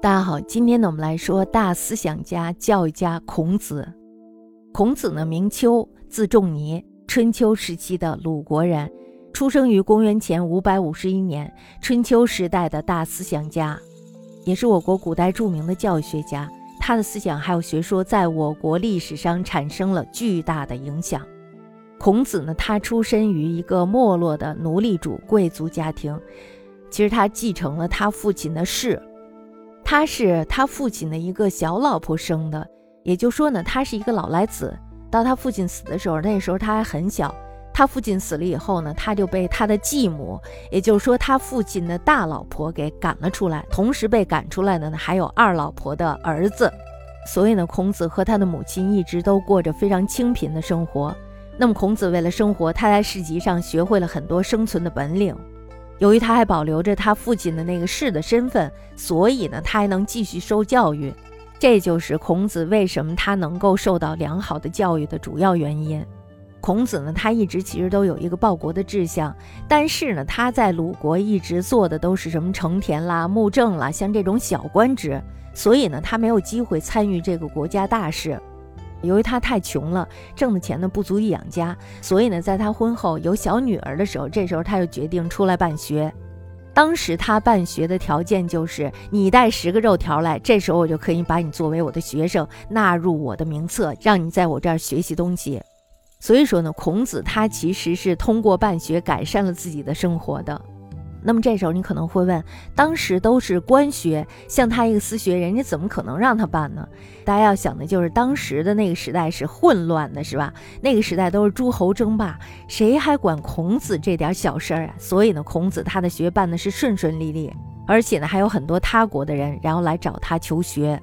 大家好，今天呢，我们来说大思想家、教育家孔子。孔子呢，名丘，字仲尼，春秋时期的鲁国人，出生于公元前五百五十一年，春秋时代的大思想家，也是我国古代著名的教育学家。他的思想还有学说，在我国历史上产生了巨大的影响。孔子呢，他出身于一个没落的奴隶主贵族家庭，其实他继承了他父亲的氏。他是他父亲的一个小老婆生的，也就说呢，他是一个老来子。到他父亲死的时候，那时候他还很小。他父亲死了以后呢，他就被他的继母，也就是说他父亲的大老婆给赶了出来。同时被赶出来的呢，还有二老婆的儿子。所以呢，孔子和他的母亲一直都过着非常清贫的生活。那么孔子为了生活，他在市集上学会了很多生存的本领。由于他还保留着他父亲的那个士的身份，所以呢，他还能继续受教育。这就是孔子为什么他能够受到良好的教育的主要原因。孔子呢，他一直其实都有一个报国的志向，但是呢，他在鲁国一直做的都是什么成田啦、牧政啦，像这种小官职，所以呢，他没有机会参与这个国家大事。由于他太穷了，挣的钱呢不足以养家，所以呢，在他婚后有小女儿的时候，这时候他就决定出来办学。当时他办学的条件就是你带十个肉条来，这时候我就可以把你作为我的学生，纳入我的名册，让你在我这儿学习东西。所以说呢，孔子他其实是通过办学改善了自己的生活的。那么这时候你可能会问，当时都是官学，像他一个私学，人家怎么可能让他办呢？大家要想的就是当时的那个时代是混乱的，是吧？那个时代都是诸侯争霸，谁还管孔子这点小事儿啊？所以呢，孔子他的学办的是顺顺利利，而且呢还有很多他国的人然后来找他求学。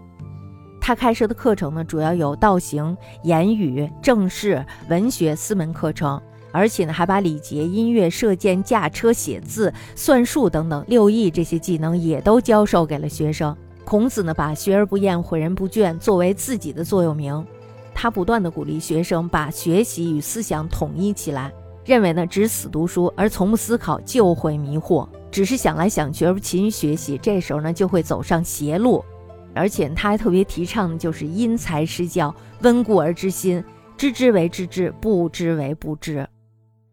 他开设的课程呢，主要有道行、言语、政事、文学四门课程。而且呢，还把礼节、音乐、射箭、驾车、写字、算术等等六艺这些技能也都教授给了学生。孔子呢，把学而不厌、诲人不倦作为自己的座右铭。他不断的鼓励学生把学习与思想统一起来，认为呢，只死读书而从不思考就会迷惑，只是想来想去而不勤于学习，这时候呢，就会走上邪路。而且他还特别提倡的就是因材施教，温故而知新，知之为知之，不知为不知。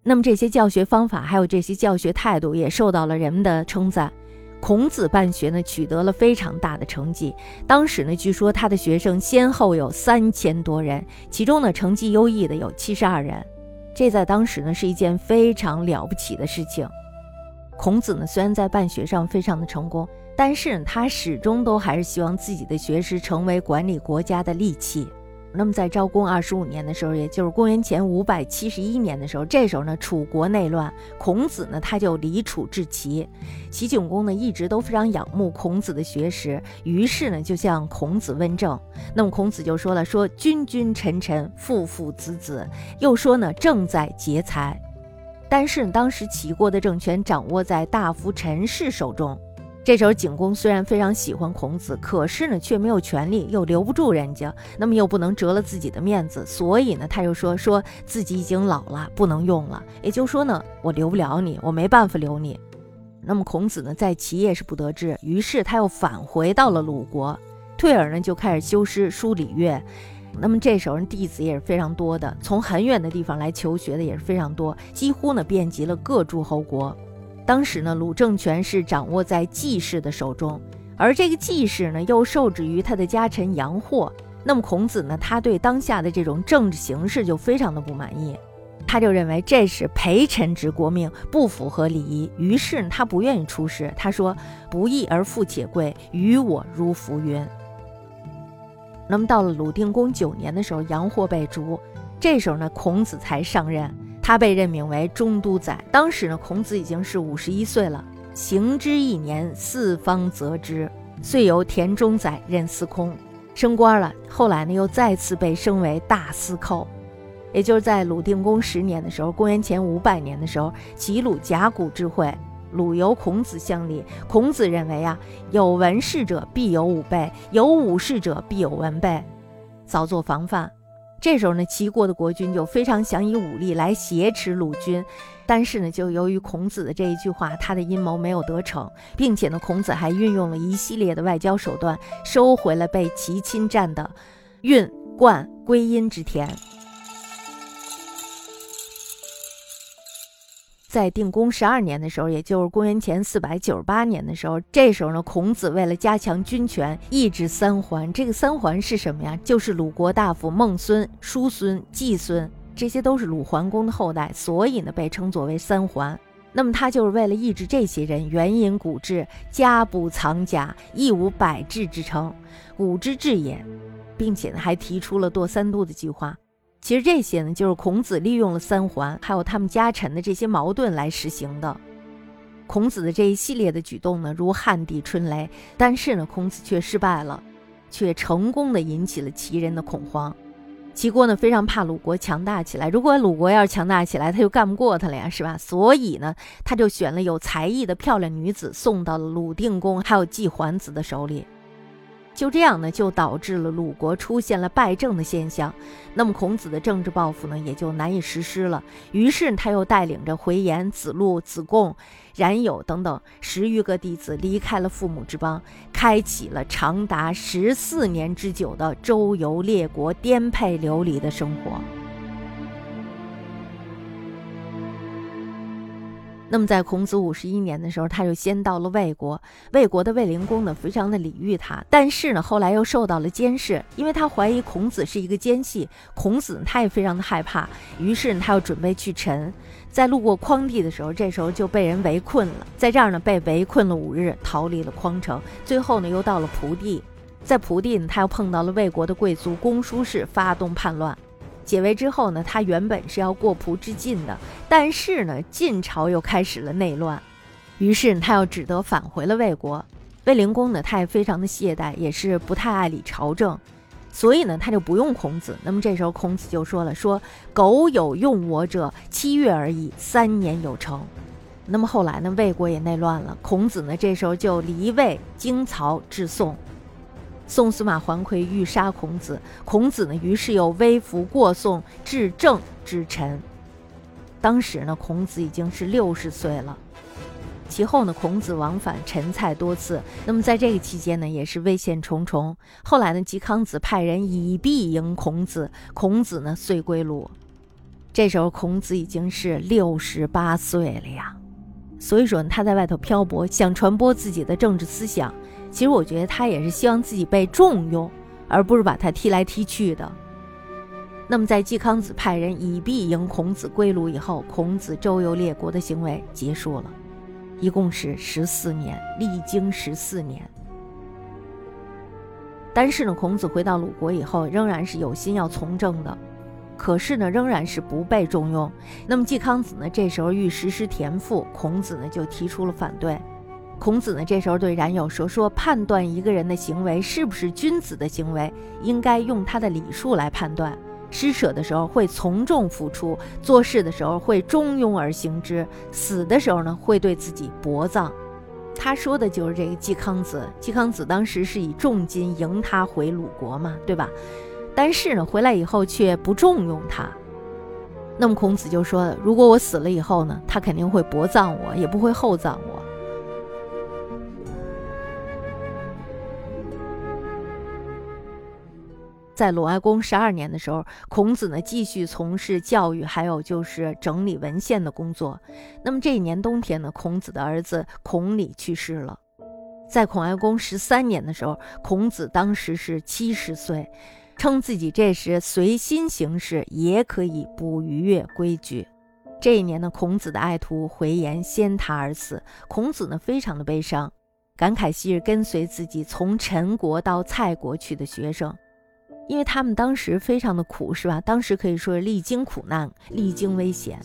那么这些教学方法，还有这些教学态度，也受到了人们的称赞。孔子办学呢，取得了非常大的成绩。当时呢，据说他的学生先后有三千多人，其中呢，成绩优异的有七十二人。这在当时呢，是一件非常了不起的事情。孔子呢，虽然在办学上非常的成功，但是他始终都还是希望自己的学识成为管理国家的利器。那么在昭公二十五年的时候，也就是公元前五百七十一年的时候，这时候呢，楚国内乱，孔子呢他就离楚至齐。齐景公呢一直都非常仰慕孔子的学识，于是呢就向孔子问政。那么孔子就说了：“说君君臣臣，父父子子。”又说呢：“正在劫财。”但是当时齐国的政权掌握在大夫陈氏手中。这时候景公虽然非常喜欢孔子，可是呢却没有权利，又留不住人家，那么又不能折了自己的面子，所以呢他就说说自己已经老了，不能用了。也就是说呢，我留不了你，我没办法留你。那么孔子呢在齐也是不得志，于是他又返回到了鲁国，退而呢就开始修诗书礼乐。那么这时候弟子也是非常多的，从很远的地方来求学的也是非常多，几乎呢遍及了各诸侯国。当时呢，鲁政权是掌握在季氏的手中，而这个季氏呢，又受制于他的家臣杨霍。那么孔子呢，他对当下的这种政治形势就非常的不满意，他就认为这是陪臣之国命，不符合礼仪，于是他不愿意出仕。他说：“不义而富且贵，于我如浮云。”那么到了鲁定公九年的时候，杨霍被逐，这时候呢，孔子才上任。他被任命为中都宰。当时呢，孔子已经是五十一岁了。行之一年，四方责之，遂由田中宰任司空，升官了。后来呢，又再次被升为大司寇。也就是在鲁定公十年的时候，公元前五百年的时候，齐鲁甲骨之会，鲁由孔子相立。孔子认为啊，有文士者必有武备，有武士者必有文备，早做防范。这时候呢，齐国的国君就非常想以武力来挟持鲁军，但是呢，就由于孔子的这一句话，他的阴谋没有得逞，并且呢，孔子还运用了一系列的外交手段，收回了被齐侵占的运、冠、归阴之田。在定公十二年的时候，也就是公元前四百九十八年的时候，这时候呢，孔子为了加强军权，抑制三桓。这个三桓是什么呀？就是鲁国大夫孟孙、叔孙、季孙，这些都是鲁桓公的后代，所以呢，被称作为三桓。那么他就是为了抑制这些人，援引古制，家不藏甲，亦无百治之称，古之至也，并且呢，还提出了堕三都的计划。其实这些呢，就是孔子利用了三桓，还有他们家臣的这些矛盾来实行的。孔子的这一系列的举动呢，如旱地春雷，但是呢，孔子却失败了，却成功的引起了齐人的恐慌。齐国呢，非常怕鲁国强大起来，如果鲁国要是强大起来，他就干不过他了呀，是吧？所以呢，他就选了有才艺的漂亮女子，送到了鲁定公还有季桓子的手里。就这样呢，就导致了鲁国出现了败政的现象。那么孔子的政治抱负呢，也就难以实施了。于是他又带领着回颜、子路、子贡、冉有等等十余个弟子离开了父母之邦，开启了长达十四年之久的周游列国、颠沛流离的生活。那么在孔子五十一年的时候，他就先到了魏国。魏国的卫灵公呢，非常的礼遇他，但是呢，后来又受到了监视，因为他怀疑孔子是一个奸细。孔子他也非常的害怕，于是呢他又准备去陈。在路过匡地的时候，这时候就被人围困了，在这儿呢被围困了五日，逃离了匡城。最后呢，又到了蒲地，在蒲地呢，他又碰到了魏国的贵族公叔氏，发动叛乱。解围之后呢，他原本是要过蒲之晋的，但是呢，晋朝又开始了内乱，于是他又只得返回了魏国。魏灵公呢，他也非常的懈怠，也是不太爱理朝政，所以呢，他就不用孔子。那么这时候孔子就说了：“说苟有用我者，七月而已，三年有成。”那么后来呢，魏国也内乱了，孔子呢，这时候就离魏经曹至宋。宋司马桓奎欲杀孔子，孔子呢，于是又微服过宋，至政之臣。当时呢，孔子已经是六十岁了。其后呢，孔子往返陈蔡多次，那么在这个期间呢，也是危险重重。后来呢，季康子派人以币迎孔子，孔子呢遂归鲁。这时候孔子已经是六十八岁了呀。所以说他在外头漂泊，想传播自己的政治思想。其实我觉得他也是希望自己被重用，而不是把他踢来踢去的。那么在季康子派人以币迎孔子归鲁以后，孔子周游列国的行为结束了，一共是十四年，历经十四年。但是呢，孔子回到鲁国以后，仍然是有心要从政的，可是呢，仍然是不被重用。那么季康子呢，这时候欲实施田赋，孔子呢就提出了反对。孔子呢，这时候对冉有说：“说判断一个人的行为是不是君子的行为，应该用他的礼数来判断。施舍的时候会从众付出，做事的时候会中庸而行之，死的时候呢会对自己薄葬。”他说的就是这个季康子。季康子当时是以重金迎他回鲁国嘛，对吧？但是呢，回来以后却不重用他。那么孔子就说：“如果我死了以后呢，他肯定会薄葬我，也不会厚葬我。”在鲁哀公十二年的时候，孔子呢继续从事教育，还有就是整理文献的工作。那么这一年冬天呢，孔子的儿子孔鲤去世了。在孔哀公十三年的时候，孔子当时是七十岁，称自己这时随心行事，也可以不逾越规矩。这一年呢，孔子的爱徒回言先他而死，孔子呢非常的悲伤，感慨昔日跟随自己从陈国到蔡国去的学生。因为他们当时非常的苦，是吧？当时可以说是历经苦难，历经危险，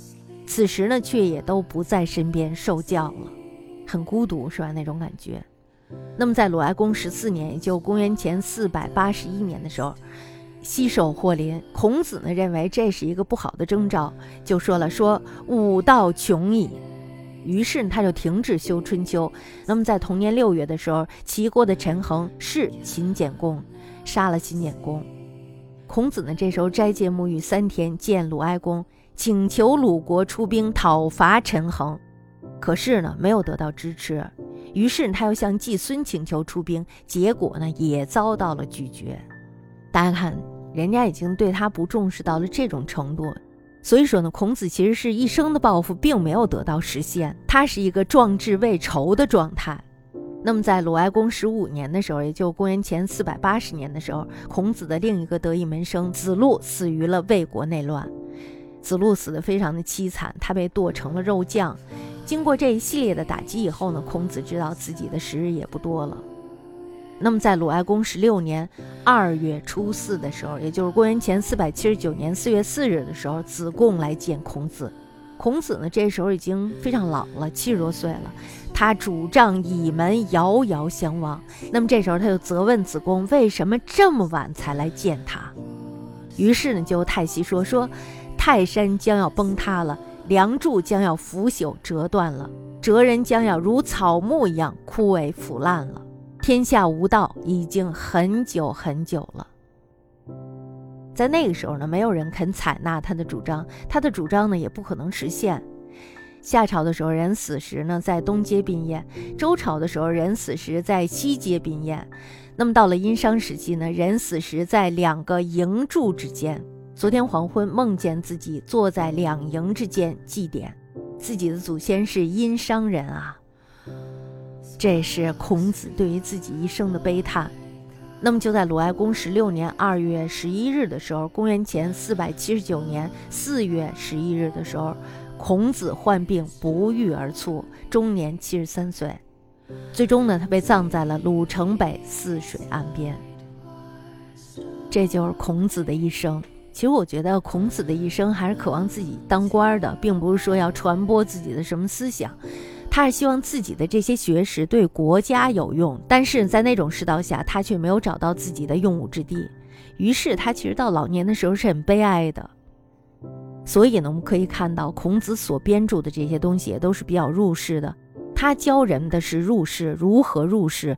此时呢，却也都不在身边受教了，很孤独，是吧？那种感觉。那么在鲁哀公十四年，也就公元前四百八十一年的时候，西狩霍林，孔子呢认为这是一个不好的征兆，就说了说武道穷矣，于是他就停止修春秋。那么在同年六月的时候，齐国的陈恒弑秦简公。杀了秦简公，孔子呢这时候斋戒沐浴三天，见鲁哀公，请求鲁国出兵讨伐陈恒，可是呢没有得到支持。于是他又向季孙请求出兵，结果呢也遭到了拒绝。大家看，人家已经对他不重视到了这种程度。所以说呢，孔子其实是一生的抱负并没有得到实现，他是一个壮志未酬的状态。那么在鲁哀公十五年的时候，也就公元前四百八十年的时候，孔子的另一个得意门生子路死于了魏国内乱。子路死得非常的凄惨，他被剁成了肉酱。经过这一系列的打击以后呢，孔子知道自己的时日也不多了。那么在鲁哀公十六年二月初四的时候，也就是公元前四百七十九年四月四日的时候，子贡来见孔子。孔子呢，这时候已经非常老了，七十多岁了。他主杖倚门，遥遥相望。那么这时候他就责问子贡，为什么这么晚才来见他？于是呢，就太息说说，泰山将要崩塌了，梁柱将要腐朽折断了，哲人将要如草木一样枯萎腐烂了。天下无道已经很久很久了，在那个时候呢，没有人肯采纳他的主张，他的主张呢也不可能实现。夏朝的时候，人死时呢在东街宾宴；周朝的时候，人死时在西街宾宴。那么到了殷商时期呢，人死时在两个营柱之间。昨天黄昏梦见自己坐在两营之间祭奠，自己的祖先是殷商人啊。这是孔子对于自己一生的悲叹。那么就在鲁哀公十六年二月十一日的时候，公元前四百七十九年四月十一日的时候，孔子患病不愈而卒，终年七十三岁。最终呢，他被葬在了鲁城北泗水岸边。这就是孔子的一生。其实我觉得孔子的一生还是渴望自己当官的，并不是说要传播自己的什么思想。他是希望自己的这些学识对国家有用，但是在那种世道下，他却没有找到自己的用武之地。于是他其实到老年的时候是很悲哀的。所以呢，我们可以看到孔子所编著的这些东西也都是比较入世的。他教人的是入世，如何入世。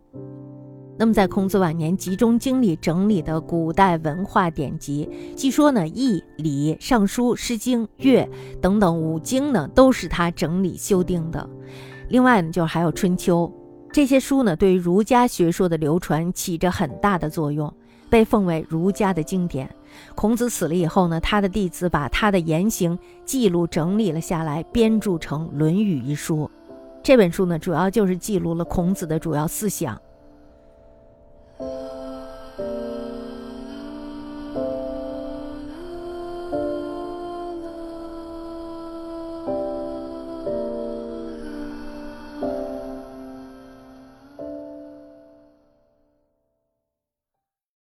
那么在孔子晚年集中精力整理的古代文化典籍，据说呢，《易》《礼》《尚书》《诗经》《乐》等等五经呢，都是他整理修订的。另外呢，就是还有《春秋》这些书呢，对儒家学说的流传起着很大的作用，被奉为儒家的经典。孔子死了以后呢，他的弟子把他的言行记录整理了下来，编著成《论语》一书。这本书呢，主要就是记录了孔子的主要思想。